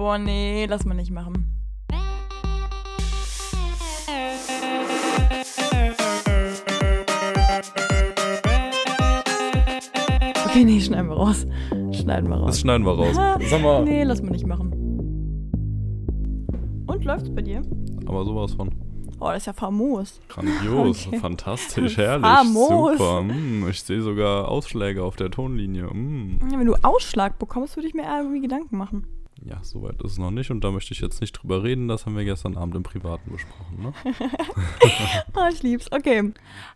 Boah, nee, lass mal nicht machen. Okay, nee, schneiden wir raus. Schneiden wir raus. Das schneiden wir raus. Sag mal. Nee, lass mal nicht machen. Und läuft's bei dir? Aber sowas von Oh, das ist ja famos. grandios, Okay. fantastisch, herrlich, Famos. super. Mm, ich sehe sogar Ausschläge auf der Tonlinie. Mm. Wenn du Ausschlag bekommst, würde ich mir irgendwie Gedanken machen. Ja, soweit ist es noch nicht und da möchte ich jetzt nicht drüber reden. Das haben wir gestern Abend im Privaten besprochen. Ne? Oh, ich lieb's. Okay.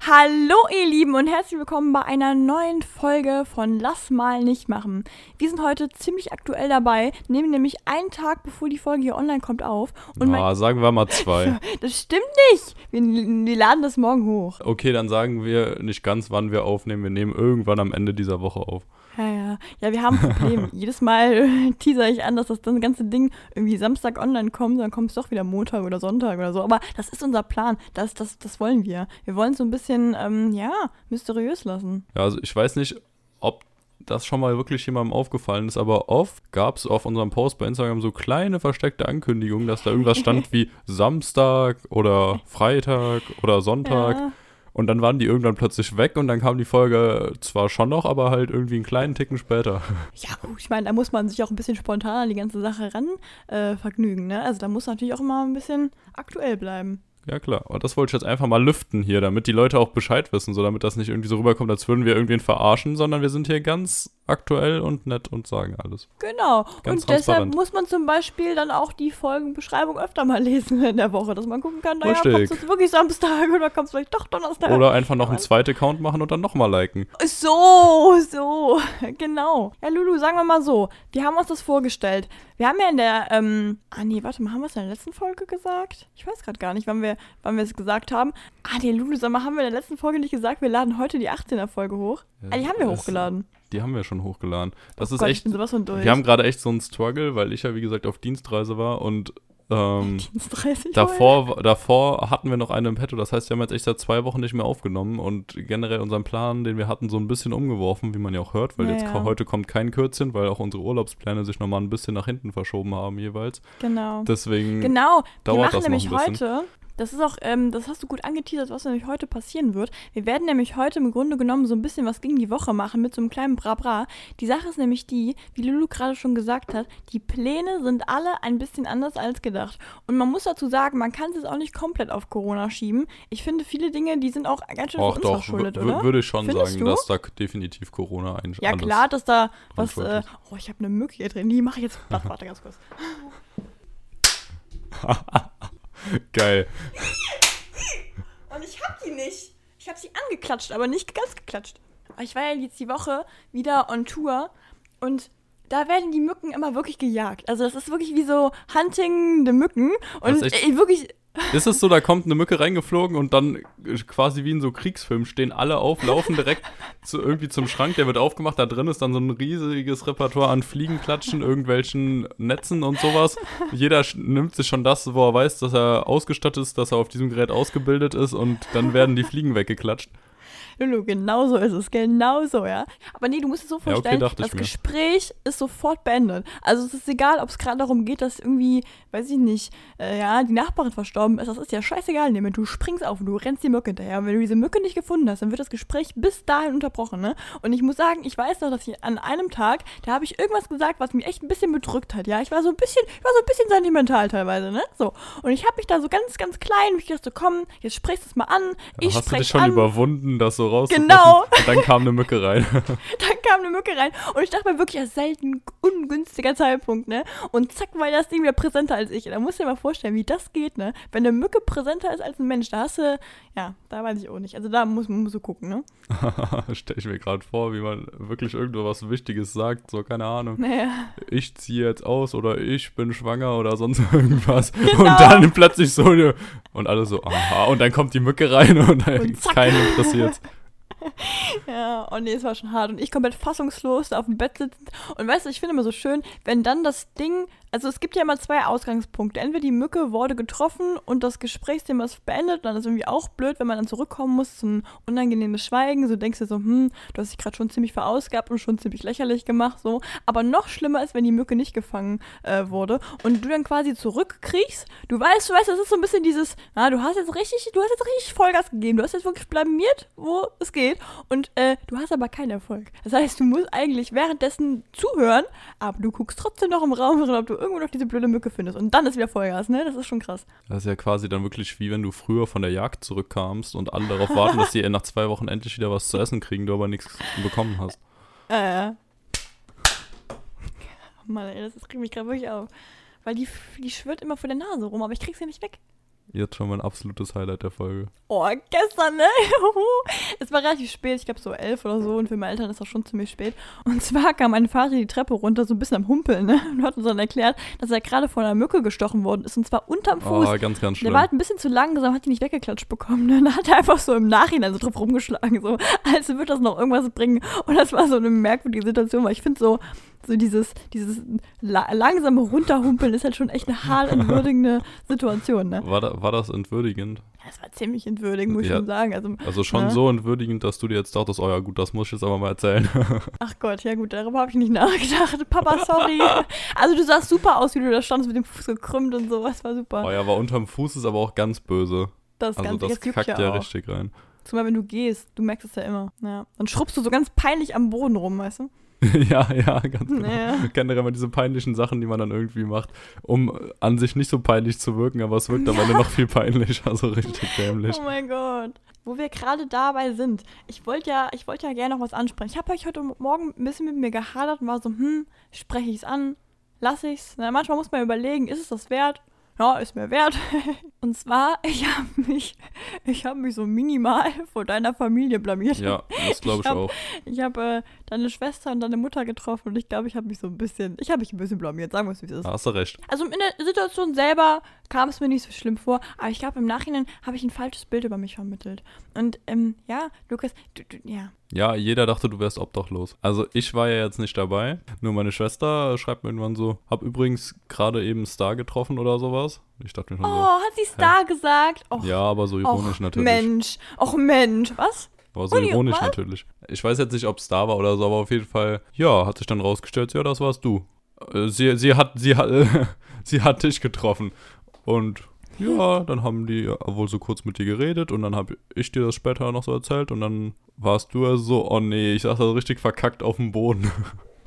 Hallo, ihr Lieben, und herzlich willkommen bei einer neuen Folge von Lass mal nicht machen. Wir sind heute ziemlich aktuell dabei, nehmen nämlich einen Tag, bevor die Folge hier online kommt, auf. Und Ah, sagen wir mal zwei. das stimmt nicht. Wir, wir laden das morgen hoch. Okay, dann sagen wir nicht ganz, wann wir aufnehmen. Wir nehmen irgendwann am Ende dieser Woche auf. Ja, ja. Ja, wir haben ein Problem. Jedes Mal teaser ich an, dass das, das ganze Ding irgendwie Samstag online kommt, dann kommt es doch wieder Montag oder Sonntag oder so. Aber das ist unser Plan. Das, das, das wollen wir. Wir wollen es so ein bisschen, ähm, ja, mysteriös lassen. Ja, also ich weiß nicht, ob das schon mal wirklich jemandem aufgefallen ist, aber oft gab es auf unserem Post bei Instagram so kleine versteckte Ankündigungen, dass da irgendwas stand wie Samstag oder Freitag oder Sonntag. Ja. Und dann waren die irgendwann plötzlich weg und dann kam die Folge zwar schon noch, aber halt irgendwie einen kleinen Ticken später. Ja, gut, ich meine, da muss man sich auch ein bisschen spontan an die ganze Sache ran äh, vergnügen, ne? Also da muss natürlich auch immer ein bisschen aktuell bleiben. Ja klar, aber das wollte ich jetzt einfach mal lüften hier, damit die Leute auch Bescheid wissen, so damit das nicht irgendwie so rüberkommt, als würden wir irgendwen verarschen, sondern wir sind hier ganz aktuell und nett und sagen alles. Genau. Ganz und deshalb muss man zum Beispiel dann auch die Folgenbeschreibung öfter mal lesen in der Woche, dass man gucken kann, naja, kommt es wirklich Samstag oder kommt es vielleicht doch Donnerstag? Oder einfach noch einen zweiten Account machen und dann nochmal liken. So, so, genau. Ja, Lulu, sagen wir mal so, wir haben uns das vorgestellt. Wir haben ja in der, ähm, ah nee, warte mal, haben wir es in der letzten Folge gesagt? Ich weiß gerade gar nicht, wann wir, wann wir es gesagt haben. Ah nee, Lulu, sag mal, haben wir in der letzten Folge nicht gesagt, wir laden heute die 18er Folge hoch? ah, die haben wir das- hochgeladen. Die haben wir schon hochgeladen. Das ist Gott, ich echt. bin sowas von durch. Wir haben gerade echt so einen Struggle, weil ich ja wie gesagt auf Dienstreise war und ähm, davor, davor hatten wir noch eine im Petto. Das heißt, wir haben jetzt echt seit zwei Wochen nicht mehr aufgenommen und generell unseren Plan, den wir hatten, so ein bisschen umgeworfen, wie man ja auch hört, weil Ja, jetzt ja. heute kommt kein Kürzchen, weil auch unsere Urlaubspläne sich nochmal ein bisschen nach hinten verschoben haben jeweils. Genau. Deswegen Genau, wir dauert machen das noch nämlich ein bisschen. heute, das ist auch, ähm, das hast du gut angeteasert, was nämlich heute passieren wird. Wir werden nämlich heute im Grunde genommen so ein bisschen was gegen die Woche machen mit so einem kleinen Brabra. Die Sache ist nämlich die, wie Lulu gerade schon gesagt hat, die Pläne sind alle ein bisschen anders als gedacht. Und man muss dazu sagen, man kann es jetzt auch nicht komplett auf Corona schieben. Ich finde, viele Dinge, die sind auch ganz schön uns doch, verschuldet, oder? würde ich schon Findest sagen, du? dass da definitiv Corona ein ja, klar, dass da was. Äh, oh, ich habe eine Mücke hier drin. Die mache ich jetzt platt. Warte ganz kurz. Geil. Und ich hab die nicht. Ich hab sie angeklatscht, aber nicht ganz geklatscht. Ich war ja jetzt die Woche wieder on Tour und da werden die Mücken immer wirklich gejagt. Also das ist wirklich wie so hunting the Mücken. Und ey, wirklich, Ist es so, da kommt eine Mücke reingeflogen und dann äh, quasi wie in so Kriegsfilmen stehen alle auf, laufen direkt zu, irgendwie zum Schrank, der wird aufgemacht, da drin ist dann so ein riesiges Repertoire an Fliegenklatschen, irgendwelchen Netzen und sowas. Jeder nimmt sich schon das, wo er weiß, dass er ausgestattet ist, dass er auf diesem Gerät ausgebildet ist und dann werden die Fliegen weggeklatscht. Lulu, genau so ist es, genau so, ja. Aber nee, du musst es so okay, vorstellen, dachte ich das. Gespräch ist sofort beendet. Also es ist egal, ob es gerade darum geht, dass irgendwie, weiß ich nicht, äh, ja, die Nachbarin verstorben ist, das ist ja scheißegal. Nee, du springst auf und du rennst die Mücke hinterher. Und wenn du diese Mücke nicht gefunden hast, dann wird das Gespräch bis dahin unterbrochen, ne? Und ich muss sagen, ich weiß noch, dass ich an einem Tag, da habe ich irgendwas gesagt, was mich echt ein bisschen bedrückt hat, ja. Ich war so ein bisschen, ich war so ein bisschen sentimental teilweise, ne? So. Und ich habe mich da so ganz, ganz klein, ich dachte, komm, jetzt sprichst du es mal an. Ich Hast du dich schon an. überwunden, das so rauszufinden? Genau. Und dann kam eine Mücke rein. Dann kam eine Mücke rein und ich dachte mir wirklich, das ist selten ungünstiger Zeitpunkt, ne? Und zack, war das Ding wieder präsenter als ich. Da musst du dir mal vorstellen, wie das geht, ne? Wenn eine Mücke präsenter ist als ein Mensch, da hast du, ja, da weiß ich auch nicht. Also da muss man so gucken, ne? Stell ich mir gerade vor, wie man wirklich irgendwo was Wichtiges sagt, so keine Ahnung. Naja. ich ziehe jetzt aus oder ich bin schwanger oder sonst irgendwas. Genau. Und dann plötzlich so eine. Und alle so, aha. Und dann kommt die Mücke rein und dann Und keinen interessiert. ja, oh nee, es war schon hart. Und ich komplett fassungslos auf dem Bett sitzend. Und weißt du, ich finde immer so schön, wenn dann das Ding, also es gibt ja immer zwei Ausgangspunkte. Entweder die Mücke wurde getroffen und das Gesprächsthema ist beendet. Dann ist irgendwie auch blöd, wenn man dann zurückkommen muss zum unangenehmes Schweigen. So denkst du so, hm, du hast dich gerade schon ziemlich verausgabt und schon ziemlich lächerlich gemacht. So. Aber noch schlimmer ist, wenn die Mücke nicht gefangen äh, wurde und du dann quasi zurückkriegst. Du weißt, du weißt, das ist so ein bisschen dieses, na, du hast jetzt richtig, du hast jetzt richtig Vollgas gegeben. Du hast jetzt wirklich blamiert, wo es geht. Und äh, du hast aber keinen Erfolg. Das heißt, du musst eigentlich währenddessen zuhören, aber du guckst trotzdem noch im Raum, ob du irgendwo noch diese blöde Mücke findest. Und dann ist wieder Vollgas, ne? Das ist schon krass. Das ist ja quasi dann wirklich wie wenn du früher von der Jagd zurückkamst und alle darauf warten, dass sie nach zwei Wochen endlich wieder was zu essen kriegen, du aber nichts bekommen hast. Äh. Mann, ey, das regt mich gerade wirklich auf. Weil die, die schwirrt immer vor der Nase rum, aber ich krieg sie nicht weg. Jetzt schon mein absolutes Highlight der Folge. Oh, gestern, ne? es war relativ spät, ich glaube so elf oder so und für meine Eltern ist das schon ziemlich spät. Und zwar kam mein Vater die Treppe runter, so ein bisschen am Humpeln, ne? Und hat uns dann erklärt, dass er gerade von einer Mücke gestochen worden ist und zwar unterm Fuß. Oh, ganz, ganz schlimm. Der war halt ein bisschen zu langsam, hat die nicht weggeklatscht bekommen. Ne? Dann hat er einfach so im Nachhinein so drauf rumgeschlagen, so als würde das noch irgendwas bringen. Und das war so eine merkwürdige Situation, weil ich finde so, so dieses, dieses la langsame Runterhumpeln ist halt schon echt eine entwürdigende Situation, ne? War, da, war das entwürdigend? Ja, das war ziemlich entwürdigend, muss ja. ich schon sagen. Also, also schon ne? so entwürdigend, dass du dir jetzt dachtest, oh ja gut, das muss ich jetzt aber mal erzählen. Ach Gott, ja gut, darüber habe ich nicht nachgedacht. Papa, sorry. also du sahst super aus, wie du da standest mit dem Fuß gekrümmt und sowas, war super. Oh ja, aber unterm Fuß ist aber auch ganz böse. Das also ganz, das, kackt ja, ja auch. richtig rein. Zumal wenn du gehst, du merkst es ja immer. Ja. Dann schrubbst du so ganz peinlich am Boden rum, weißt du? ja, ja, ganz genau. Ja. Generell immer diese peinlichen Sachen, die man dann irgendwie macht, um an sich nicht so peinlich zu wirken, aber es wirkt am Ende noch viel peinlicher, also richtig dämlich. Oh mein Gott. Wo wir gerade dabei sind. Ich wollte ja, ich wollte ja gerne noch was ansprechen. Ich habe euch heute Morgen ein bisschen mit mir gehadert und war so, hm, spreche ich es an? Lass ich's? Na, manchmal muss man überlegen, ist es das wert? Ja, ist mir wert. Und zwar, ich habe mich, ich habe mich so minimal vor deiner Familie blamiert. Ja, das glaube ich, ich hab, auch. Ich habe äh, deine Schwester und deine Mutter getroffen und ich glaube, ich habe mich so ein bisschen, ich habe mich ein bisschen blamiert, sagen wir es, wie es ist. Hast du recht. Also in der Situation selber kam es mir nicht so schlimm vor, aber ich glaube, im Nachhinein habe ich ein falsches Bild über mich vermittelt. Und ähm, ja, Lukas, du, du, ja, ja, jeder dachte, du wärst obdachlos. Also ich war ja jetzt nicht dabei. Nur meine Schwester schreibt mir irgendwann so, hab übrigens gerade eben Star getroffen oder sowas. Ich dachte mir schon oh, so. hat sie Star hä? gesagt? Och, ja, aber so ironisch och, natürlich. Mensch, och Mensch, was? Aber so ironisch natürlich. Ich weiß jetzt nicht, ob Star war oder so, aber auf jeden Fall, ja, hat sich dann rausgestellt, ja, das warst du. Äh, sie, sie hat, sie hat, sie hat dich getroffen. Und ja, dann haben die wohl so kurz mit dir geredet und dann habe ich dir das später noch so erzählt und dann warst du ja so, oh nee, ich saß da richtig verkackt auf dem Boden.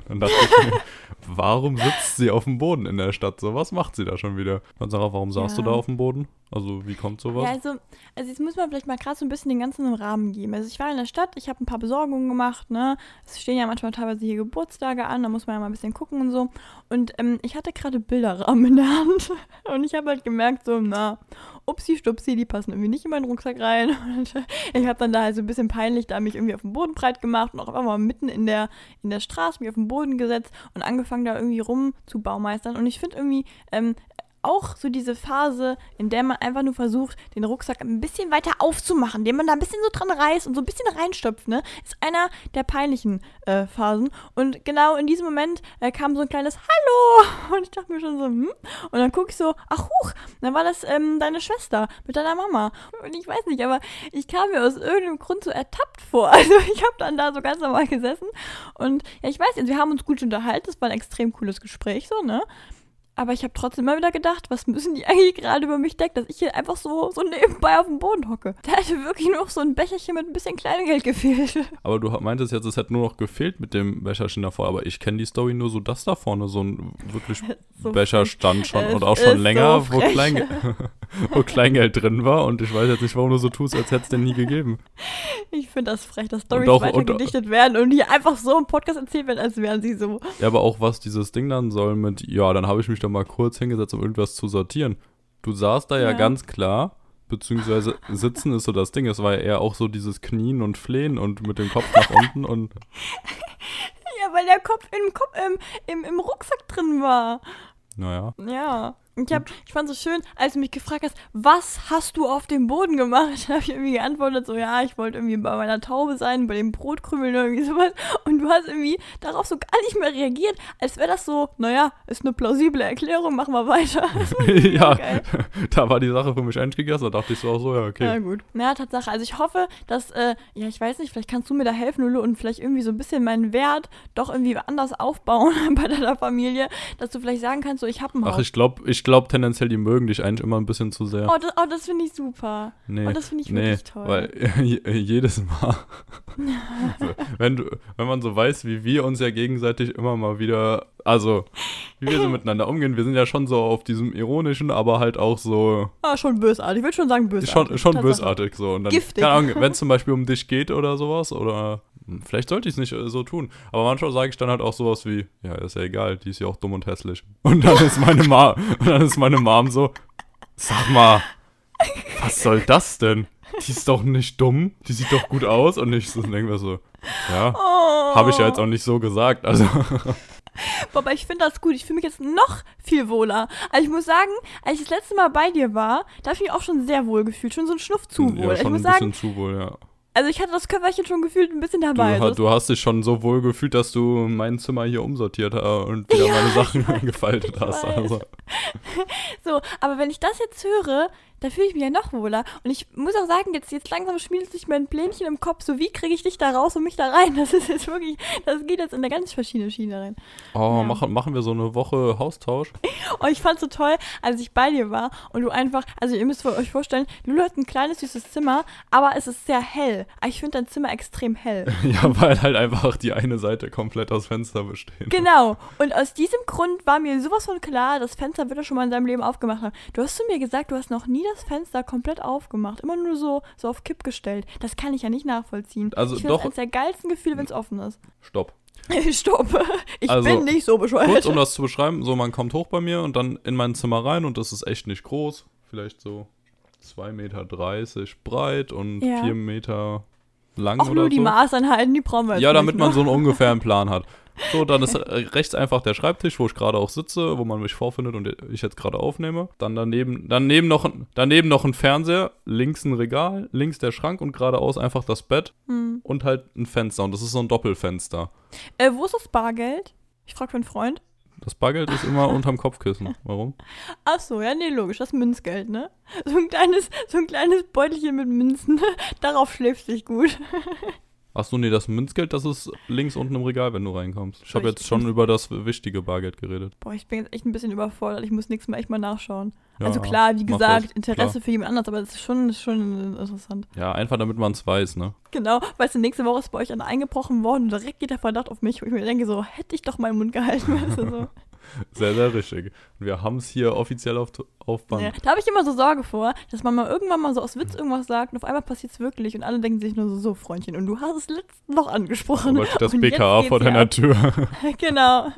Dann dachte ich mir, warum sitzt sie auf dem Boden in der Stadt? So, was macht sie da schon wieder? Und Sarah, warum saßt Ja. du da auf dem Boden? Also, wie kommt sowas? Ja, also, also jetzt muss man vielleicht mal gerade so ein bisschen den ganzen Rahmen geben. Also ich war in der Stadt, ich habe ein paar Besorgungen gemacht, ne? Es stehen ja manchmal teilweise hier Geburtstage an, da muss man ja mal ein bisschen gucken und so. Und ähm, ich hatte gerade Bilderrahmen in der Hand und ich habe halt gemerkt, so, na, upsi stupsi, die passen irgendwie nicht in meinen Rucksack rein. Und ich habe dann da halt so ein bisschen peinlich da mich irgendwie auf den Boden breit gemacht und auch einfach mal mitten in der, in der Straße mich auf den Boden gesetzt und angefangen da irgendwie rum zu baumeistern. Und ich finde irgendwie, ähm, auch so diese Phase, in der man einfach nur versucht, den Rucksack ein bisschen weiter aufzumachen, den man da ein bisschen so dran reißt und so ein bisschen reinstopft, ne, ist einer der peinlichen äh, Phasen. Und genau in diesem Moment äh, kam so ein kleines Hallo und ich dachte mir schon so, hm? Und dann gucke ich so, ach huch, dann war das ähm, deine Schwester mit deiner Mama. Und ich weiß nicht, aber ich kam mir aus irgendeinem Grund so ertappt vor. Also ich habe dann da so ganz normal gesessen und ja, ich weiß jetzt, wir haben uns gut unterhalten, es war ein extrem cooles Gespräch so, ne? Aber ich habe trotzdem immer wieder gedacht, was müssen die eigentlich gerade über mich denken, dass ich hier einfach so, so nebenbei auf dem Boden hocke. Da hätte wirklich nur noch so ein Becherchen mit ein bisschen Kleingeld gefehlt. Aber du meintest jetzt, es hätte nur noch gefehlt mit dem Becherchen davor. Aber ich kenne die Story nur so, dass da vorne so ein wirklich So Becher frech. stand schon und auch schon länger, so wo. Kleingeld, wo Kleingeld drin war. Und ich weiß jetzt nicht, warum du so tust, als hätte es den nie gegeben. Ich finde das frech, dass Storys auch- weiter und- gedichtet werden und hier einfach so im Podcast erzählt werden, als wären sie so. Ja, aber auch was dieses Ding dann soll mit, ja, dann habe ich mich da mal kurz hingesetzt, um irgendwas zu sortieren. Du saßt da ja, Ja. ganz klar, beziehungsweise sitzen ist so das Ding. Es war ja eher auch so dieses Knien und Flehen und mit dem Kopf nach unten und Ja, weil der Kopf im, Kopf, im, im, im Rucksack drin war. naja. Ja. Ich, hab, ich fand es so schön, als du mich gefragt hast, was hast du auf dem Boden gemacht? Da habe ich irgendwie geantwortet, so, ja, ich wollte irgendwie bei meiner Taube sein, bei dem Brotkrümeln oder irgendwie sowas. Und du hast irgendwie darauf so gar nicht mehr reagiert, als wäre das so, naja, ist eine plausible Erklärung, machen wir weiter. Ja, geil. da war die Sache für mich endlich gegessen. Da dachte ich so auch so, ja, Ja, okay. gut. Ja, Tatsache. Also ich hoffe, dass, äh, ja, ich weiß nicht, vielleicht kannst du mir da helfen, Lulu, und vielleicht irgendwie so ein bisschen meinen Wert doch irgendwie anders aufbauen bei deiner Familie, dass du vielleicht sagen kannst, so, ich habe ein Haus. Ach, ich glaube ich glaub tendenziell, die mögen dich eigentlich immer ein bisschen zu sehr. oh, das, oh, das finde ich super. Nee, Oh, das finde ich nee, wirklich toll. weil je- jedes Mal, so, wenn, du, wenn man so weiß, wie wir uns ja gegenseitig immer mal wieder, also wie wir so miteinander umgehen, wir sind ja schon so auf diesem ironischen, aber halt auch so Ah, schon bösartig. Ich würde schon sagen bösartig. schon, schon bösartig so. Und dann, Giftig. wenn es zum Beispiel um dich geht oder sowas, oder hm, vielleicht sollte ich es nicht äh, so tun, aber manchmal sage ich dann halt auch sowas wie, ja, ist ja egal, die ist ja auch dumm und hässlich. Und dann ist meine Mom, und dann ist meine Mom so, sag mal, was soll das denn? Die ist doch nicht dumm, die sieht doch gut aus und ich so denke mir so, ja, Oh. habe ich ja jetzt auch nicht so gesagt. Also, Aber ich finde das gut. Ich fühle mich jetzt noch viel wohler. Also ich muss sagen, als ich das letzte Mal bei dir war, da habe ich mich auch schon sehr wohl gefühlt. Schon so ein Schnuff zu wohl. ja, ich schon muss ein sagen, bisschen zu wohl, ja. also ich hatte das Köfferchen schon gefühlt ein bisschen Du, dabei. ha- Also du hast dich schon so wohl gefühlt, dass du mein Zimmer hier umsortiert und wieder meine Sachen gefaltet ich hast. Also, So, aber wenn ich das jetzt höre, da fühle ich mich ja noch wohler. Und ich muss auch sagen, jetzt, jetzt langsam schmiedet sich mein Plänchen im Kopf. So, wie kriege ich dich da raus und mich da rein? Das ist jetzt wirklich, das geht jetzt in eine ganz verschiedene Schiene rein. oh, Ja. machen, machen wir so eine Woche Haustausch? Oh, ich fand's so toll, als ich bei dir war und du einfach, also ihr müsst euch vorstellen, Lulu hat ein kleines, süßes Zimmer, aber es ist sehr hell. Ich finde dein Zimmer extrem hell. ja, weil halt einfach die eine Seite komplett aus Fenster besteht. Genau. Und aus diesem Grund war mir sowas von klar, das Fenster wird er schon mal in seinem Leben aufgemacht haben. Du hast zu mir gesagt, du hast noch nie das Fenster komplett aufgemacht. Immer nur so, so auf Kipp gestellt. Das kann ich ja nicht nachvollziehen. Also ich finde das doch- eines der geilsten Gefühle, wenn es offen ist. Stopp. Stopp. Ich Also, bin nicht so bescheuert. Kurz, um das zu beschreiben, so man kommt hoch bei mir und dann in mein Zimmer rein und das ist echt nicht groß. Vielleicht so 2,30 Meter breit und Ja. 4 Meter lang Auch oder nur die so. Maßeinheiten, die brauchen wir jetzt Ja, damit man so einen ungefähren Plan hat. So, dann ist äh, rechts einfach der Schreibtisch, wo ich gerade auch sitze, wo man mich vorfindet und ich jetzt gerade aufnehme. Dann daneben, daneben, noch, ein- daneben noch ein Fernseher, links ein Regal, links der Schrank und geradeaus einfach das Bett Hm. und halt ein Fenster. Und das ist so ein Doppelfenster. Äh, wo ist das Bargeld? Ich frage für einen Freund. Das Bargeld ist immer unterm Kopfkissen. Warum? Ach so, ja, nee, logisch, das Münzgeld, ne? So ein kleines, so ein kleines Beutelchen mit Münzen. Darauf schläft sich gut. Achso, nee, das Münzgeld, das ist links unten im Regal, wenn du reinkommst. Ich habe jetzt schon über das wichtige Bargeld geredet. Boah, ich bin jetzt echt ein bisschen überfordert. Ich muss nächstes Mal echt mal nachschauen. Ja, also klar, wie gesagt, das, Interesse klar. für jemand anderes, aber das ist schon, schon interessant. Ja, einfach damit man es weiß, ne? Genau, weißt du, nächste Woche ist bei euch einer eingebrochen worden und direkt geht der Verdacht auf mich, wo ich mir denke, so, hätte ich doch meinen Mund gehalten, weißt du, so. Sehr, sehr richtig. Und wir haben es hier offiziell auf, auf Band. Ja, da habe ich immer so Sorge vor, dass man mal irgendwann mal so aus Witz irgendwas sagt und auf einmal passiert es wirklich und alle denken sich nur so, so, Freundchen, und du hast es letztens noch angesprochen. Aber das Und BKA vor deiner. Tür. genau.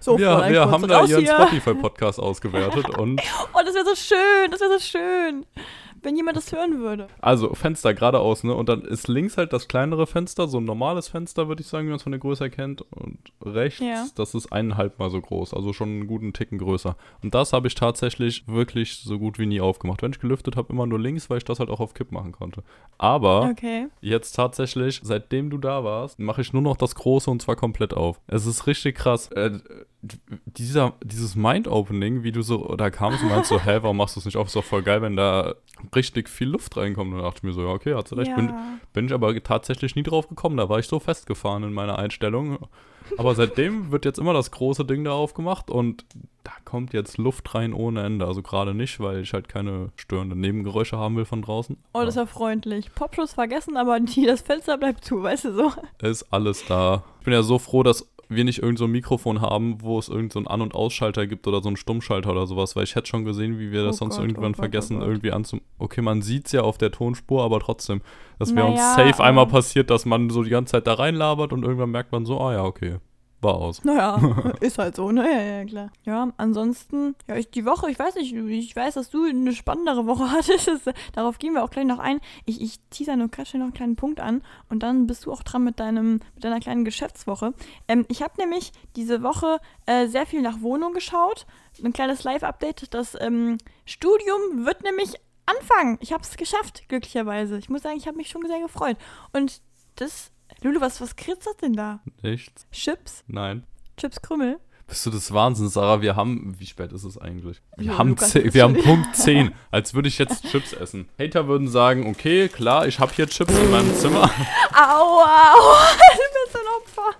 So, wir Fräulein, wir haben da ihren. Spotify-Podcast ausgewertet und Oh, das wäre so schön, das wäre so schön, wenn jemand das hören würde. also Fenster geradeaus, ne? Und dann ist links halt das kleinere Fenster, so ein normales Fenster, würde ich sagen, wie man es von der Größe erkennt. Und rechts, Ja. das ist eineinhalb mal so groß, also schon einen guten Ticken größer. Und das habe ich tatsächlich wirklich so gut wie nie aufgemacht. Wenn ich gelüftet habe, immer nur links, weil ich das halt auch auf Kipp machen konnte. Aber Okay. Jetzt tatsächlich, seitdem du da warst, mache ich nur noch das Große und zwar komplett auf. Es ist richtig krass. Äh, dieser, dieses Mind-Opening, wie du so da kamst und meinst so, hä, warum machst du es nicht auf? Ist doch voll geil, wenn da richtig viel Luft reinkommt. Und dann dachte ich mir so, ja, okay, hat sie recht. ja. Bin, bin ich aber tatsächlich nie drauf gekommen. Da war ich so festgefahren in meiner Einstellung. Aber seitdem wird jetzt immer das große Ding da aufgemacht und da kommt jetzt Luft rein ohne Ende. Also gerade nicht, weil ich halt keine störenden Nebengeräusche haben will von draußen. Oh, das ist ja freundlich. Popschuss vergessen, aber die, das Fenster bleibt zu, weißt du so. ist alles da. Ich bin ja so froh, dass wir nicht irgend so ein Mikrofon haben, wo es irgend so einen An- und Ausschalter gibt oder so einen Stummschalter oder sowas, weil ich hätte schon gesehen, wie wir das Oh sonst Gott, irgendwann oh Gott, vergessen, oh Gott. irgendwie anzum... Okay, man sieht es ja auf der Tonspur, aber trotzdem, das wäre uns Naja, safe einmal aber- passiert, dass man so die ganze Zeit da reinlabert und irgendwann merkt man so, ah ja, okay. War aus. Naja, ist halt so, ne? Ja, ja, klar. Ja, ansonsten, ja, ich, die Woche, ich weiß nicht, ich weiß, dass du eine spannendere Woche hattest. Das, darauf gehen wir auch gleich noch ein. Ich, ich teaser nur gerade schnell noch einen kleinen Punkt an und dann bist du auch dran mit, deinem, mit deiner kleinen Geschäftswoche. Ähm, ich habe nämlich diese Woche äh, sehr viel nach Wohnung geschaut. Ein kleines Live-Update. Das ähm, Studium wird nämlich anfangen. Ich habe es geschafft, glücklicherweise. Ich muss sagen, ich habe mich schon sehr gefreut. Und das, Lulu, was, was kritzert denn da? Nichts? Chips? Nein. Chips Krümmel? Bist du des Wahnsinns, Sarah? Wir haben, wie spät ist es eigentlich? Wir Ja, haben, Lukas, zehn, das wir haben Punkt 10, als würde ich jetzt Chips essen. Hater würden sagen, okay, klar, ich habe hier Chips in meinem Zimmer, Aua, aua, du bist ein Opfer.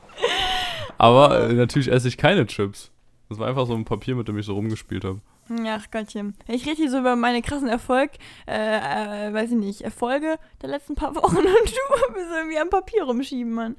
aber äh, natürlich esse ich keine Chips. Das war einfach so ein Papier, mit dem ich so rumgespielt habe. Ach Gottchen. Ich rede hier so über meine krassen Erfolg, äh, äh, weiß ich nicht, Erfolge der letzten paar Wochen und du bist irgendwie am Papier rumschieben, Mann.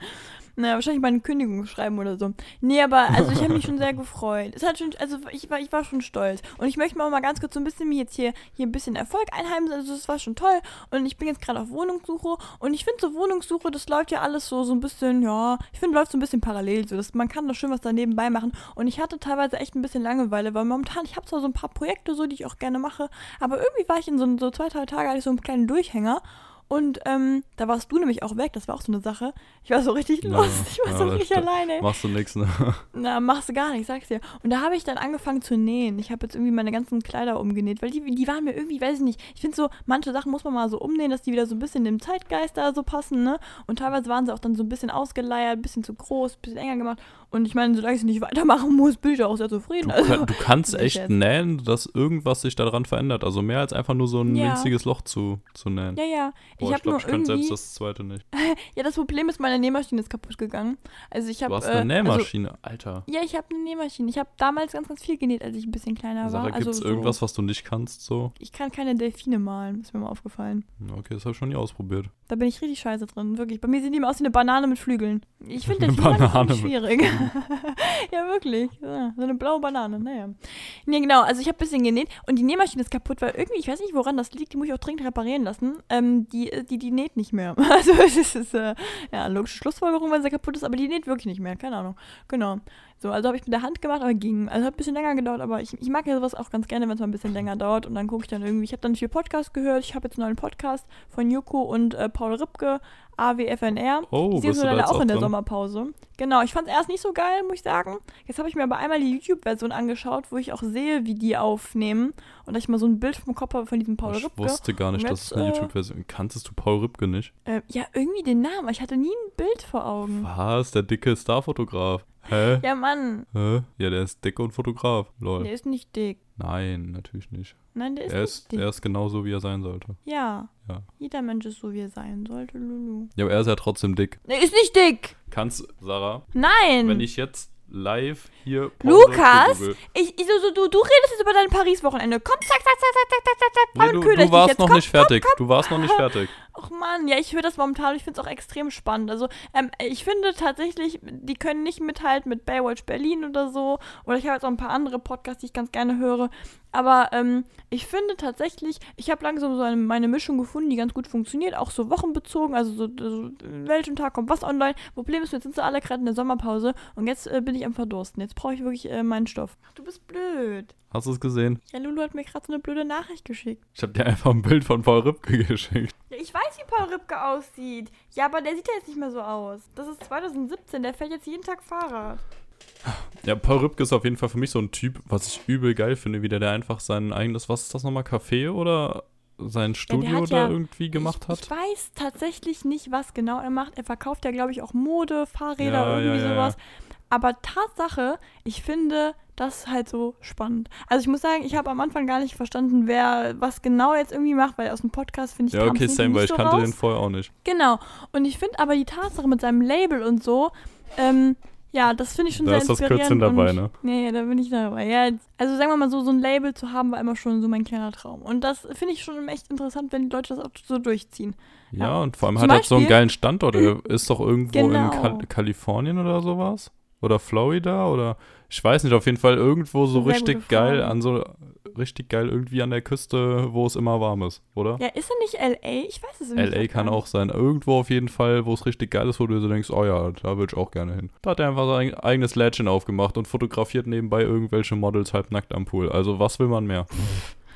Naja, wahrscheinlich meine Kündigung schreiben oder so. Nee, aber also ich habe mich schon sehr gefreut. Es hat schon, also ich war, ich war schon stolz. Und ich möchte mal, mal ganz kurz so ein bisschen mir jetzt hier, hier ein bisschen Erfolg einheimsen. Also es war schon toll. Und ich bin jetzt gerade auf Wohnungssuche. Und ich finde so Wohnungssuche, das läuft ja alles so, so ein bisschen, ja, ich finde, läuft so ein bisschen parallel. So, dass man kann da schön was da nebenbei machen. Und ich hatte teilweise echt ein bisschen Langeweile, weil momentan, ich habe zwar so ein paar Projekte so, die ich auch gerne mache, aber irgendwie war ich in so, so zwei, drei Tage, hatte ich so einen kleinen Durchhänger. Und ähm, da warst du nämlich auch weg, das war auch so eine Sache. Ich war so richtig Ja, lost, ich war ja, so richtig alleine. Machst du nichts, ne? Na, machst du gar nicht, sag's dir. Und da habe ich dann angefangen zu nähen. Ich habe jetzt irgendwie meine ganzen Kleider umgenäht, weil die, die waren mir irgendwie, weiß ich nicht, ich finde so, manche Sachen muss man mal so umnähen, dass die wieder so ein bisschen dem Zeitgeist da so passen, ne? Und teilweise waren sie auch dann so ein bisschen ausgeleiert, ein bisschen zu groß, ein bisschen enger gemacht. Und ich meine, solange ich sie nicht weitermachen muss, bin ich auch sehr zufrieden. Du, Also, du kannst echt nähen, dass irgendwas sich daran verändert. Also mehr als einfach nur so ein Ja. winziges Loch zu, zu nähen. ja, ja. Boah, ich ich habe glaube, ich könnte selbst das zweite nicht. ja, das Problem ist, meine Nähmaschine ist kaputt gegangen. Also ich habe. Du hast äh, eine Also, Nähmaschine, Alter. ja, ich habe eine Nähmaschine. Ich habe damals ganz, ganz viel genäht, als ich ein bisschen kleiner Sarah, war. Also gibt's so, irgendwas, was du nicht kannst, so? Ich kann keine Delfine malen, ist mir mal aufgefallen. Okay, das habe ich schon nie ausprobiert. Da bin ich richtig scheiße drin, wirklich. Bei mir sehen die immer aus wie eine Banane mit Flügeln. Ich finde Delfine schwierig. ja, wirklich. Ja, so eine blaue Banane, naja. Nee, genau, also ich habe ein bisschen genäht und die Nähmaschine ist kaputt, weil irgendwie, ich weiß nicht, woran das liegt, die muss ich auch dringend reparieren lassen. Ähm, die, die, die näht nicht mehr. Also es ist, äh, ja, logische Schlussfolgerung, wenn sie kaputt ist, aber die näht wirklich nicht mehr, keine Ahnung. Genau. So, also habe ich mit der Hand gemacht, aber ging. Also hat ein bisschen länger gedauert, aber ich, ich mag ja sowas auch ganz gerne, wenn es mal ein bisschen länger dauert. Und dann gucke ich dann irgendwie, ich habe dann viel Podcast gehört. Ich habe jetzt einen neuen Podcast von Joko und äh, Paul Ripke, AWFNR. Oh, die sind da leider auch in der drin? Sommerpause. Genau, ich fand es erst nicht so geil, muss ich sagen. Jetzt habe ich mir aber einmal die YouTube-Version angeschaut, wo ich auch sehe, wie die aufnehmen. Und dass ich mal so ein Bild vom Kopf habe von diesem Paul ich Ripke. wusste gar nicht, dass es eine äh, YouTube-Version Kanntest du Paul Ripke nicht? Äh, ja, irgendwie den Namen. Ich hatte nie ein Bild vor Augen. Was? Der dicke Starfotograf. Hä? Ja, Mann. Hä? Ja, der ist dick und Fotograf. Lol. Der ist nicht dick. Nein, natürlich nicht. Nein, der ist Er nicht ist, dick. er ist genauso, wie er sein sollte. Ja. Ja. Jeder Mensch ist so, wie er sein sollte, Lulu. Ja, aber er ist ja trotzdem dick. Er ist nicht dick. Kannst, Sarah, Nein. wenn ich jetzt live hier Lukas, ich, ich, so, du, du redest jetzt über dein Paris-Wochenende. Komm, zack, zack, zack, zack, zack, zack, zack, zack. Nee, du, du dich warst jetzt. noch komm, nicht fertig. Du warst noch nicht fertig. Ach man, ja, ich höre das momentan. Ich finde es auch extrem spannend. Also, ähm, ich finde tatsächlich, die können nicht mithalten mit Baywatch Berlin oder so. Oder ich habe jetzt auch ein paar andere Podcasts, die ich ganz gerne höre. Aber ähm, ich finde tatsächlich, ich habe langsam so eine, meine Mischung gefunden, die ganz gut funktioniert. Auch so wochenbezogen. Also, so, so welchen Tag kommt was online. Problem ist, jetzt sind sie alle gerade in der Sommerpause. Und jetzt äh, bin ich am Verdursten. Jetzt brauche ich wirklich äh, meinen Stoff. Ach, du bist blöd. Hast du es gesehen? Ja, Lulu hat mir gerade so eine blöde Nachricht geschickt. Ich habe dir einfach ein Bild von Paul Ripke geschickt. Ja, ich weiß, wie Paul Ripke aussieht. Ja, aber der sieht ja jetzt nicht mehr so aus. Das ist 2017, der fährt jetzt jeden Tag Fahrrad. Ja, Paul Ripke ist auf jeden Fall für mich so ein Typ, was ich übel geil finde, wie der, der einfach sein eigenes, was ist das nochmal, Café oder sein Studio hat da ja- irgendwie gemacht ich, hat? Ich weiß tatsächlich nicht, was genau er macht. Er verkauft ja, glaube ich, auch Mode, Fahrräder, Ja, irgendwie ja, ja, sowas. Aber Tatsache, ich finde das halt so spannend. Also ich muss sagen, ich habe am Anfang gar nicht verstanden, wer was genau jetzt irgendwie macht, weil aus dem Podcast finde ich ja, kam's okay, same, weil ich so kannte raus. den vorher auch nicht. Genau. Und ich finde aber die Tatsache mit seinem Label und so, ähm, ja, das finde ich schon Da sehr ist das inspirierend. Kürzel dabei, und, ne? Nee, da bin ich dabei. Ja, also sagen wir mal so, so ein Label zu haben, war immer schon so mein kleiner Traum. Und das finde ich schon echt interessant, wenn die Leute das auch so durchziehen. Ja, Ja. und vor allem Zum hat er so einen geilen Standort. Er ist doch irgendwo in Genau. Kal Kalifornien oder sowas. Oder Florida oder ich weiß nicht, auf jeden Fall irgendwo so Sehr richtig geil an so richtig geil irgendwie an der Küste, wo es immer warm ist, oder? Ja, ist er nicht L.A.? Ich weiß es nicht. LA kann auch sein. Irgendwo auf jeden Fall, wo es richtig geil ist, wo du so denkst, oh ja, da würde ich auch gerne hin. Da hat er einfach sein eigenes Lädchen aufgemacht und fotografiert nebenbei irgendwelche Models halbnackt am Pool. Also was will man mehr?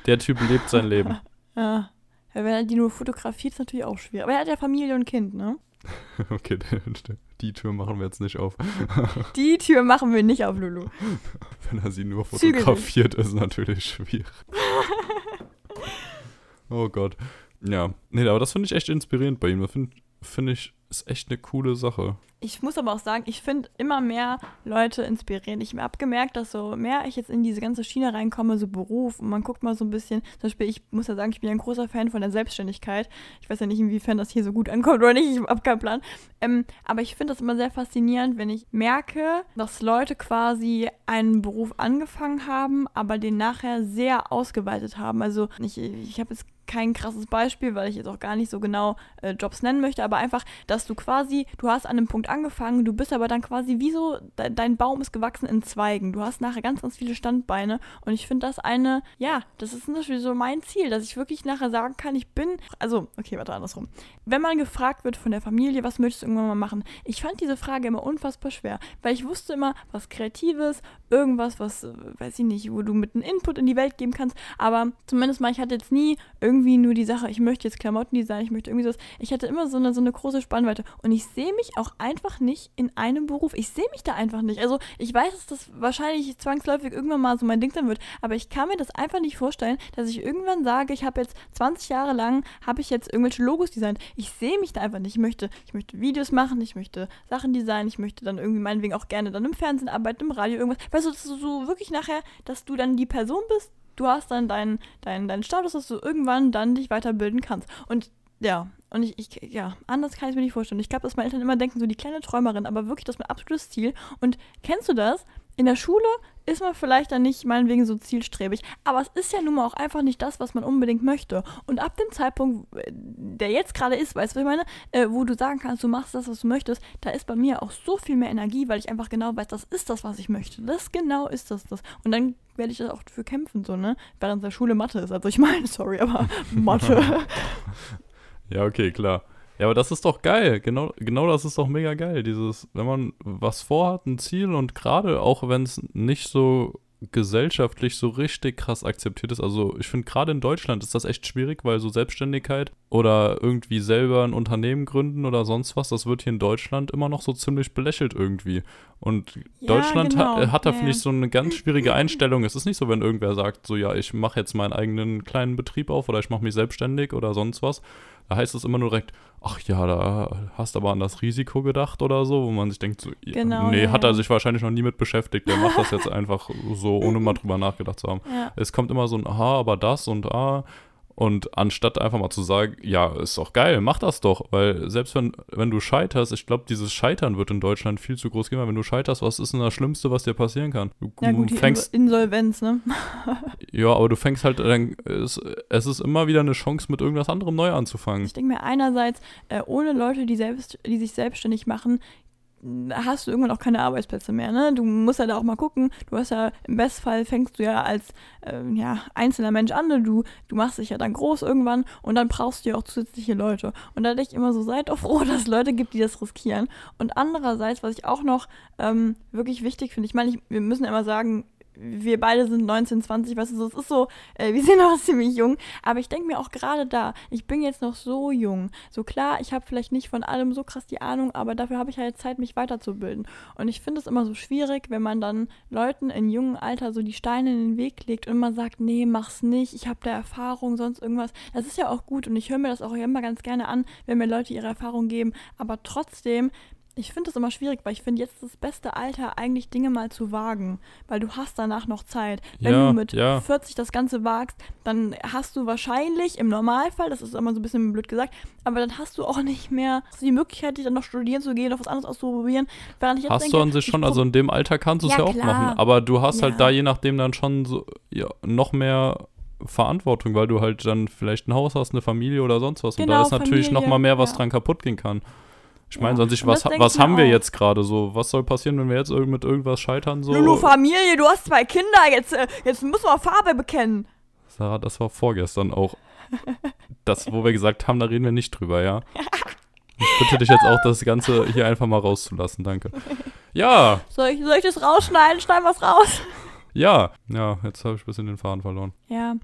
Der Typ lebt sein Leben. Ja. ja. Wenn er die nur fotografiert, ist natürlich auch schwierig. Aber er hat ja Familie und Kind, ne? Okay, die Tür machen wir jetzt nicht auf. Die Tür machen wir nicht auf, Lulu. Wenn er sie nur Zügel fotografiert, ist natürlich schwierig. Oh Gott. Ja. Nee, aber das finde ich echt inspirierend bei ihm. Das finde find ich, ist echt eine coole Sache. Ich muss aber auch sagen, ich finde immer mehr Leute inspirierend. Ich habe gemerkt, dass so mehr ich jetzt in diese ganze Schiene reinkomme, so Beruf, und man guckt mal so ein bisschen, zum Beispiel, ich muss ja sagen, ich bin ja ein großer Fan von der Selbstständigkeit. Ich weiß ja nicht, inwiefern das hier so gut ankommt oder nicht, ich habe keinen Plan. Ähm, aber ich finde das immer sehr faszinierend, wenn ich merke, dass Leute quasi einen Beruf angefangen haben, aber den nachher sehr ausgeweitet haben. Also ich, ich habe jetzt kein krasses Beispiel, weil ich jetzt auch gar nicht so genau äh, Jobs nennen möchte, aber einfach, dass du quasi, du hast an einem Punkt angefangen, du bist aber dann quasi wie so, de dein Baum ist gewachsen in Zweigen. Du hast nachher ganz, ganz viele Standbeine und ich finde das eine, ja, das ist Beispiel so mein Ziel, dass ich wirklich nachher sagen kann, ich bin, also, okay, warte, andersrum. Wenn man gefragt wird von der Familie, was möchtest du irgendwann mal machen? Ich fand diese Frage immer unfassbar schwer, weil ich wusste immer, was Kreatives, irgendwas, was, äh, weiß ich nicht, wo du mit einem Input in die Welt geben kannst, aber zumindest mal, ich hatte jetzt nie irgendwie irgendwie nur die Sache, ich möchte jetzt Klamotten designen, ich möchte irgendwie sowas. Ich hatte immer so eine, so eine große Spannweite. Und ich sehe mich auch einfach nicht in einem Beruf. Ich sehe mich da einfach nicht. Also ich weiß, dass das wahrscheinlich zwangsläufig irgendwann mal so mein Ding sein wird. Aber ich kann mir das einfach nicht vorstellen, dass ich irgendwann sage, ich habe jetzt 20 Jahre lang, habe ich jetzt irgendwelche Logos designt. Ich sehe mich da einfach nicht. Ich möchte, ich möchte Videos machen, ich möchte Sachen designen, ich möchte dann irgendwie meinetwegen auch gerne dann im Fernsehen arbeiten, im Radio, irgendwas. Weißt du, dass du so wirklich nachher, dass du dann die Person bist, du hast dann deinen dein, dein Status, dass du irgendwann dann dich weiterbilden kannst. Und ja, und ich, ich, ja, anders kann ich mir nicht vorstellen. Ich glaube, dass meine Eltern immer denken, so die kleine Träumerin, aber wirklich das mein absolutes Ziel. Und kennst du das? In der Schule ist man vielleicht dann nicht meinetwegen so zielstrebig, aber es ist ja nun mal auch einfach nicht das, was man unbedingt möchte. Und ab dem Zeitpunkt, der jetzt gerade ist, weißt du, was ich meine, äh, wo du sagen kannst, du machst das, was du möchtest, da ist bei mir auch so viel mehr Energie, weil ich einfach genau weiß, das ist das, was ich möchte. Das genau ist das, das. Und dann werde ich das auch dafür kämpfen, so, ne? Während der Schule Mathe ist. Also ich meine, sorry, aber Mathe. ja, okay, klar. Ja, aber das ist doch geil. Genau, genau das ist doch mega geil. Dieses, wenn man was vorhat, ein Ziel und gerade auch wenn es nicht so gesellschaftlich so richtig krass akzeptiert ist. Also ich finde gerade in Deutschland ist das echt schwierig, weil so Selbstständigkeit oder irgendwie selber ein Unternehmen gründen oder sonst was, das wird hier in Deutschland immer noch so ziemlich belächelt irgendwie. Und Ja, Deutschland genau. hat, hat da, Ja, finde ich, so eine ganz schwierige Einstellung. Es ist nicht so, wenn irgendwer sagt, so ja, ich mache jetzt meinen eigenen kleinen Betrieb auf oder ich mache mich selbstständig oder sonst was. Da heißt es immer nur direkt, ach ja, da hast aber an das Risiko gedacht oder so, wo man sich denkt, so, Genau, nee, ja, hat er sich wahrscheinlich noch nie mit beschäftigt. Der macht das jetzt einfach so, ohne mal drüber nachgedacht zu haben. ja. Es kommt immer so ein Aha, aber das und ah. Und anstatt einfach mal zu sagen, ja, ist doch geil, mach das doch. Weil selbst wenn, wenn du scheiterst, ich glaube, dieses Scheitern wird in Deutschland viel zu groß gehen, weil wenn du scheiterst, was ist denn das Schlimmste, was dir passieren kann? Du Ja, gut, fängst, Insolvenz, ne? ja, aber du fängst halt, dann, es, es ist immer wieder eine Chance, mit irgendwas anderem neu anzufangen. Ich denke mir einerseits, äh, ohne Leute, die, selbst, die sich selbstständig machen, hast du irgendwann auch keine Arbeitsplätze mehr. Ne? Du musst ja da auch mal gucken. Du hast ja, im Bestfall fängst du ja als äh, ja, einzelner Mensch an. ne? Du, du machst dich ja dann groß irgendwann und dann brauchst du ja auch zusätzliche Leute. Und da denke ich immer so, seid doch froh, dass es Leute gibt, die das riskieren. Und andererseits, was ich auch noch ähm, wirklich wichtig finde, ich meine, wir müssen ja immer sagen, wir beide sind 19, 20, weißt du, so, es ist so, äh, wir sind noch ziemlich jung, aber ich denke mir auch gerade da, ich bin jetzt noch so jung. So klar, ich habe vielleicht nicht von allem so krass die Ahnung, aber dafür habe ich halt Zeit, mich weiterzubilden. Und ich finde es immer so schwierig, wenn man dann Leuten in jungem Alter so die Steine in den Weg legt und immer sagt, nee, mach's nicht, ich habe da Erfahrung, sonst irgendwas. Das ist ja auch gut und ich höre mir das auch immer ganz gerne an, wenn mir Leute ihre Erfahrung geben, aber trotzdem ich finde das immer schwierig, weil ich finde jetzt das beste Alter eigentlich Dinge mal zu wagen, weil du hast danach noch Zeit. Wenn Ja, du mit ja. 40 das Ganze wagst, dann hast du wahrscheinlich im Normalfall, das ist immer so ein bisschen blöd gesagt, aber dann hast du auch nicht mehr die Möglichkeit, dich dann noch studieren zu gehen, noch was anderes auszuprobieren. Während ich jetzt Hast denke, du an sich ich schon, also in dem Alter kannst du es Ja, ja, auch klar. machen, aber du hast halt Ja. da je nachdem dann schon so, ja, noch mehr Verantwortung, weil du halt dann vielleicht ein Haus hast, eine Familie oder sonst was und Genau, da ist natürlich noch Familie, mal mehr, was ja. dran kaputt gehen kann. Ich meine, Ja. sich, Und was, was ich haben wir auch. jetzt gerade so? Was soll passieren, wenn wir jetzt mit irgendwas scheitern? So? Lulu, Familie, du hast zwei Kinder, jetzt, äh, jetzt müssen wir Farbe bekennen. Sarah, das war vorgestern auch. Das, wo wir gesagt haben, da reden wir nicht drüber, ja? Ich bitte dich jetzt auch, das Ganze hier einfach mal rauszulassen, danke. Ja, Soll ich, soll ich das rausschneiden? Schneiden wir es raus? ja, ja, jetzt habe ich ein bisschen den Faden verloren. Ja.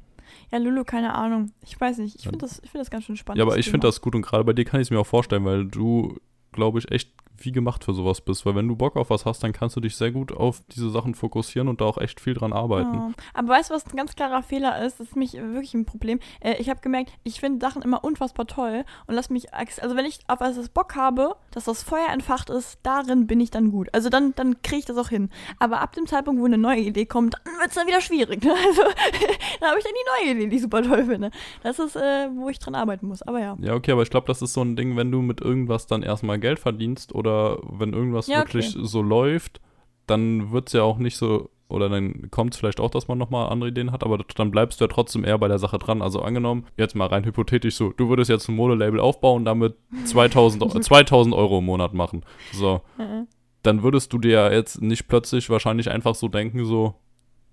Ja, Lulu, keine Ahnung. Ich weiß nicht. Ich finde das, ich find das ganz schön spannend. Ja, aber ich finde das gut und gerade bei dir kann ich es mir auch vorstellen, weil du, glaube ich, echt wie gemacht für sowas bist. Weil wenn du Bock auf was hast, dann kannst du dich sehr gut auf diese Sachen fokussieren und da auch echt viel dran arbeiten. Ja. Aber weißt du, was ein ganz klarer Fehler ist? Das ist mich wirklich ein Problem. Äh, ich habe gemerkt, ich finde Sachen immer unfassbar toll und lass mich, also wenn ich auf was Bock habe, dass das Feuer entfacht ist, darin bin ich dann gut. Also dann, dann kriege ich das auch hin. Aber ab dem Zeitpunkt, wo eine neue Idee kommt, dann wird es dann wieder schwierig. Ne? Also dann habe ich dann die neue Idee, die ich super toll finde. Das ist, äh, wo ich dran arbeiten muss. Aber ja. Ja, okay, aber ich glaube, das ist so ein Ding, wenn du mit irgendwas dann erstmal Geld verdienst oder wenn irgendwas Ja, okay. wirklich so läuft, dann wird es ja auch nicht so, oder dann kommt es vielleicht auch, dass man nochmal andere Ideen hat, aber dann bleibst du ja trotzdem eher bei der Sache dran. Also angenommen, jetzt mal rein hypothetisch so, du würdest jetzt ein Modelabel aufbauen, damit 2000, Eu- 2000 Euro im Monat machen. So, dann würdest du dir ja jetzt nicht plötzlich wahrscheinlich einfach so denken, so,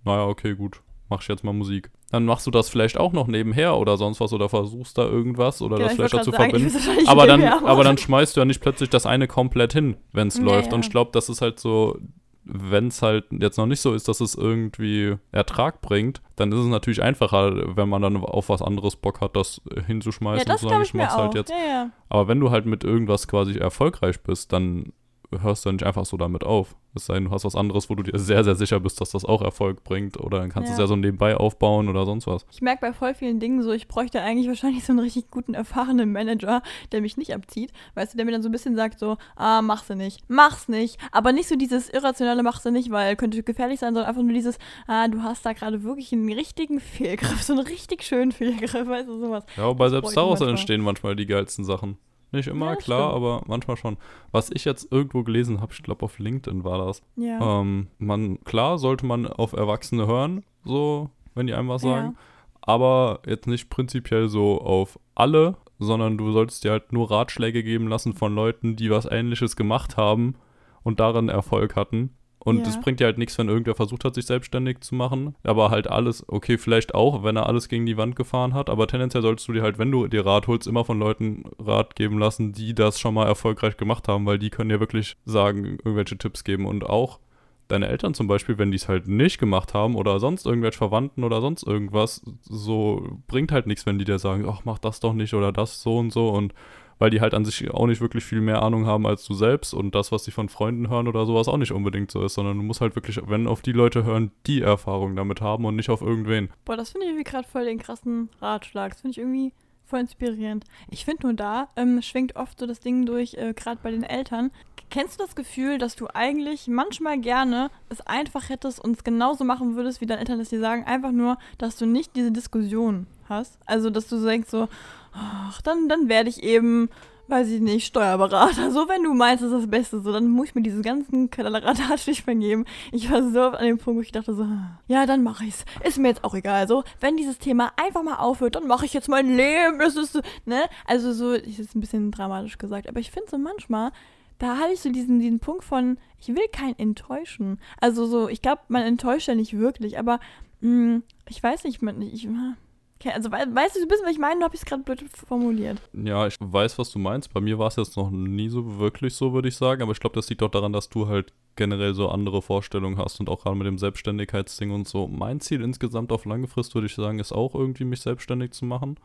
naja, okay, gut, mach ich jetzt mal Musik. Dann machst du das vielleicht auch noch nebenher oder sonst was oder versuchst da irgendwas oder Genau, das ich vielleicht dazu sagen, verbinden. Aber dann, aber dann schmeißt du ja nicht plötzlich das eine komplett hin, wenn es Ja, läuft. ja. Und ich glaube, das ist halt so, wenn es halt jetzt noch nicht so ist, dass es irgendwie Ertrag bringt, dann ist es natürlich einfacher, wenn man dann auf was anderes Bock hat, das Ja, hinzuschmeißen das und zu sagen, ich ich mach's halt jetzt. Ja, ja. Aber wenn du halt mit irgendwas quasi erfolgreich bist, dann hörst du nicht einfach so damit auf. Es sei denn, du hast was anderes, wo du dir sehr, sehr sicher bist, dass das auch Erfolg bringt. Oder dann kannst du es Ja. ja so nebenbei aufbauen oder sonst was. Ich merke bei voll vielen Dingen so, ich bräuchte eigentlich wahrscheinlich so einen richtig guten, erfahrenen Manager, der mich nicht abzieht. Weißt du, der mir dann so ein bisschen sagt so, ah, mach's nicht, mach's nicht. Aber nicht so dieses irrationale mach's nicht, weil könnte gefährlich sein, sondern einfach nur dieses, ah, du hast da gerade wirklich einen richtigen Fehlgriff, so einen richtig schönen Fehlgriff, weißt du, sowas. Ja, Das selbst daraus entstehen manchmal die geilsten Sachen. Nicht immer, Ja, klar, stimmt. aber manchmal schon. Was ich jetzt irgendwo gelesen habe, ich glaube auf LinkedIn war das. Ja. Ähm, man, klar sollte man auf Erwachsene hören, so, wenn die einem was Ja. sagen. Aber jetzt nicht prinzipiell so auf alle, sondern du solltest dir halt nur Ratschläge geben lassen von Leuten, die was ähnliches gemacht haben und darin Erfolg hatten. Und Ja. es bringt dir halt nichts, wenn irgendwer versucht hat, sich selbstständig zu machen. Aber halt alles, okay, vielleicht auch, wenn er alles gegen die Wand gefahren hat. Aber tendenziell solltest du dir halt, wenn du dir Rat holst, immer von Leuten Rat geben lassen, die das schon mal erfolgreich gemacht haben, weil die können dir wirklich sagen, irgendwelche Tipps geben. Und auch deine Eltern zum Beispiel, wenn die es halt nicht gemacht haben oder sonst irgendwelche Verwandten oder sonst irgendwas, so bringt halt nichts, wenn die dir sagen, ach, mach das doch nicht oder das so und so und weil die halt an sich auch nicht wirklich viel mehr Ahnung haben als du selbst und das, was sie von Freunden hören oder sowas auch nicht unbedingt so ist, sondern du musst halt wirklich, wenn auf die Leute hören, die Erfahrung damit haben und nicht auf irgendwen. Boah, das finde ich irgendwie gerade voll den krassen Ratschlag. Das finde ich irgendwie voll inspirierend. Ich finde nur da ähm, schwingt oft so das Ding durch, äh, gerade bei den Eltern. Kennst du das Gefühl, dass du eigentlich manchmal gerne es einfach hättest und es genauso machen würdest, wie deine Eltern es dir sagen? Einfach nur, dass du nicht diese Diskussion hast. Also, dass du denkst so, ach, dann, dann werde ich eben, weiß ich nicht, Steuerberater. So, wenn du meinst, das ist das Beste, so, dann muss ich mir diese ganzen Kadalaratsch nicht mehr geben. Ich war so an dem Punkt, wo ich dachte so, ja, dann mache ich's. Ist mir jetzt auch egal. So, wenn dieses Thema einfach mal aufhört, dann mache ich jetzt mein Leben. Das ist, so, ne? Also so, ich ist ein bisschen dramatisch gesagt, aber ich finde so manchmal, da hatte ich so diesen, diesen Punkt von, ich will keinen enttäuschen. Also so, ich glaube, man enttäuscht ja nicht wirklich, aber mh, ich weiß nicht, man, ich, also wei- weißt du, du bist, was ich meine, habe ich es gerade blöd formuliert. Ja, ich weiß, was du meinst. Bei mir war es jetzt noch nie so wirklich so, würde ich sagen. Aber ich glaube, das liegt auch daran, dass du halt generell so andere Vorstellungen hast und auch gerade mit dem Selbstständigkeitsding und so. Mein Ziel insgesamt auf lange Frist, würde ich sagen, ist auch irgendwie mich selbstständig zu machen.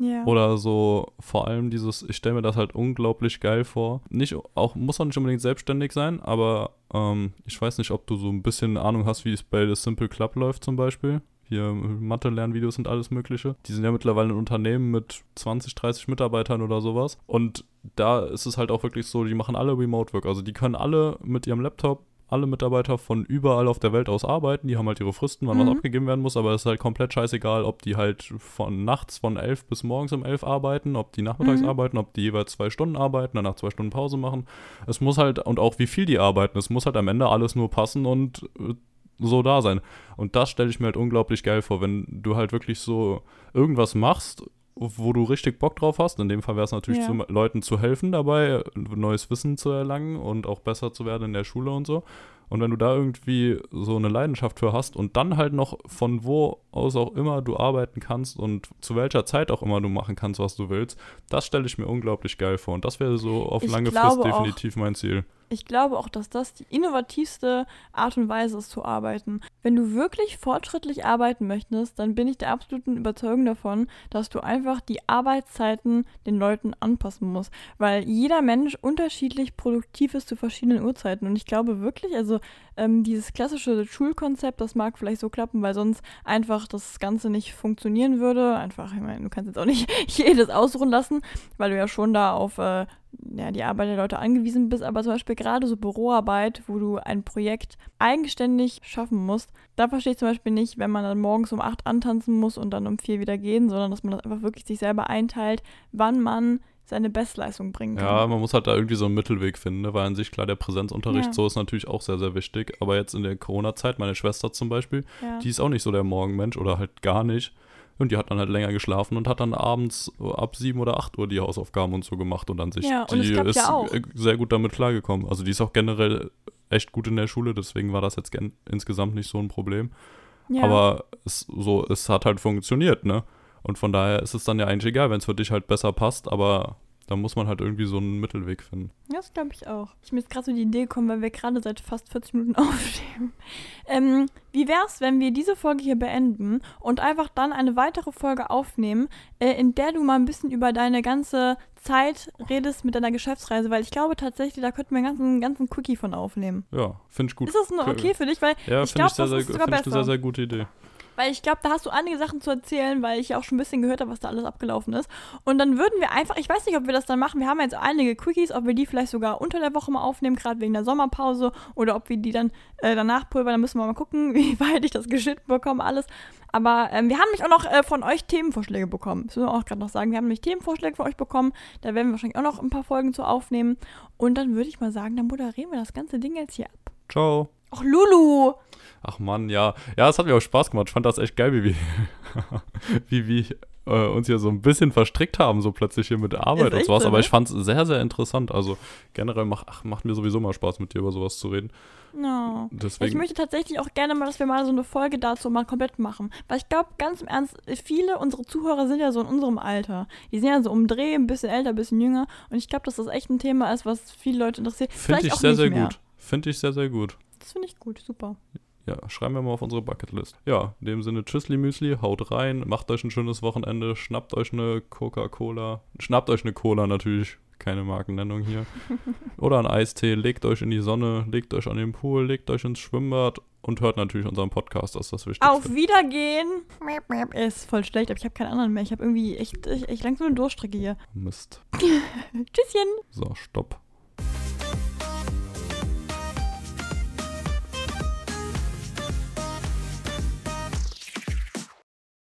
Ja. Oder so vor allem dieses, ich stelle mir das halt unglaublich geil vor. Nicht auch, muss auch nicht unbedingt selbstständig sein, aber ähm, ich weiß nicht, ob du so ein bisschen Ahnung hast, wie es bei The Simple Club läuft zum Beispiel. Hier Mathe-Lernvideos und alles Mögliche. Die sind ja mittlerweile ein Unternehmen mit 20, 30 Mitarbeitern oder sowas. Und da ist es halt auch wirklich so, die machen alle Remote Work. Also die können alle mit ihrem Laptop alle Mitarbeiter von überall auf der Welt aus arbeiten. Die haben halt ihre Fristen, wann Mhm. was abgegeben werden muss, aber es ist halt komplett scheißegal, ob die halt von nachts von 11 bis morgens um 11 arbeiten, ob die nachmittags Mhm. arbeiten, ob die jeweils zwei Stunden arbeiten, danach zwei Stunden Pause machen. Es muss halt, und auch wie viel die arbeiten, es muss halt am Ende alles nur passen und äh, so da sein. Und das stelle ich mir halt unglaublich geil vor, wenn du halt wirklich so irgendwas machst wo du richtig Bock drauf hast. In dem Fall wäre es natürlich, Ja. zu, Leuten zu helfen dabei, neues Wissen zu erlangen und auch besser zu werden in der Schule und so. Und wenn du da irgendwie so eine Leidenschaft für hast und dann halt noch von wo aus auch immer du arbeiten kannst und zu welcher Zeit auch immer du machen kannst, was du willst, das stelle ich mir unglaublich geil vor. Und das wäre so auf Ich lange Frist auch- definitiv mein Ziel. Ich glaube auch, dass das die innovativste Art und Weise ist zu arbeiten. Wenn du wirklich fortschrittlich arbeiten möchtest, dann bin ich der absoluten Überzeugung davon, dass du einfach die Arbeitszeiten den Leuten anpassen musst. Weil jeder Mensch unterschiedlich produktiv ist zu verschiedenen Uhrzeiten. Und ich glaube wirklich, also ähm, dieses klassische Schulkonzept, das mag vielleicht so klappen, weil sonst einfach das Ganze nicht funktionieren würde. Einfach, ich meine, du kannst jetzt auch nicht jedes ausruhen lassen, weil du ja schon da auf äh, ja, die Arbeit der Leute angewiesen bist, aber zum Beispiel gerade so Büroarbeit, wo du ein Projekt eigenständig schaffen musst, da verstehe ich zum Beispiel nicht, wenn man dann morgens um 8 antanzen muss und dann um 4 wieder gehen, sondern dass man das einfach wirklich sich selber einteilt, wann man seine Bestleistung bringen kann. Ja, man muss halt da irgendwie so einen Mittelweg finden, ne? weil an sich klar der Präsenzunterricht Ja. so ist natürlich auch sehr, sehr wichtig. Aber jetzt in der Corona-Zeit, meine Schwester zum Beispiel, ja. die ist auch nicht so der Morgenmensch oder halt gar nicht. Und die hat dann halt länger geschlafen und hat dann abends ab 7 oder 8 Uhr die Hausaufgaben und so gemacht und an sich, Ja, und die ist ja äh, sehr gut damit klargekommen. Also die ist auch generell echt gut in der Schule, deswegen war das jetzt insgesamt nicht so ein Problem. ja. Aber es, so, es hat halt funktioniert, ne? Und von daher ist es dann ja eigentlich egal, wenn es für dich halt besser passt, aber da muss man halt irgendwie so einen Mittelweg finden. Ja, das glaube ich auch. Ich bin jetzt gerade so die Idee gekommen, weil wir gerade seit fast 40 Minuten aufnehmen. Ähm, wie wär's, wenn wir diese Folge hier beenden und einfach dann eine weitere Folge aufnehmen, äh, in der du mal ein bisschen über deine ganze Zeit redest mit deiner Geschäftsreise? Weil ich glaube tatsächlich, da könnten wir einen ganzen, ganzen Quickie von aufnehmen. Ja, finde ich gut. Ist das nur okay für dich? Weil Ja, ich finde glaube, ich, sehr, das sehr, ist sogar find ich eine sehr, besser. sehr gute Idee. Weil ich glaube, da hast du einige Sachen zu erzählen, weil ich ja auch schon ein bisschen gehört habe, was da alles abgelaufen ist. Und dann würden wir einfach, ich weiß nicht, ob wir das dann machen, wir haben jetzt einige Quickies, ob wir die vielleicht sogar unter der Woche mal aufnehmen, gerade wegen der Sommerpause, oder ob wir die dann äh, danach pulvern, dann müssen wir mal gucken, wie weit ich das geschnitten bekomme, alles. Aber ähm, wir haben nämlich auch noch äh, von euch Themenvorschläge bekommen. Das müssen wir auch gerade noch sagen. Wir haben nämlich Themenvorschläge von euch bekommen. Da werden wir wahrscheinlich auch noch ein paar Folgen zu aufnehmen. Und dann würde ich mal sagen, dann moderieren wir das ganze Ding jetzt hier ab. Ciao. Ach, Lulu! Ach Mann, ja. Ja, es hat mir auch Spaß gemacht. Ich fand das echt geil, wie wir, wie wir äh, uns hier so ein bisschen verstrickt haben, so plötzlich hier mit der Arbeit und sowas. so, Aber ne? ich fand es sehr, sehr interessant. Also generell mach, ach, macht mir sowieso mal Spaß, mit dir über sowas zu reden. No. Ich Deswegen, möchte tatsächlich auch gerne mal, dass wir mal so eine Folge dazu mal komplett machen. Weil ich glaube, ganz im Ernst, viele unserer Zuhörer sind ja so in unserem Alter. Die sind ja so um Dreh, ein bisschen älter, ein bisschen jünger. Und ich glaube, dass das echt ein Thema ist, was viele Leute interessiert. finde ich sehr, sehr mehr. gut. Finde ich sehr, sehr gut. Das finde ich gut, super. Ja, schreiben wir mal auf unsere Bucketlist. Ja, in dem Sinne, Tschüssli Müsli, haut rein, macht euch ein schönes Wochenende, schnappt euch eine Coca-Cola, schnappt euch eine Cola natürlich, keine Markennennung hier. Oder einen Eistee, legt euch in die Sonne, legt euch an den Pool, legt euch ins Schwimmbad und hört natürlich unseren Podcast, das ist das Wichtigste. Auf Wiedergehen! Ist voll schlecht, aber ich habe keinen anderen mehr. Ich habe irgendwie echt, echt langsam eine Durststrecke hier. Mist. Tschüsschen! So, stopp.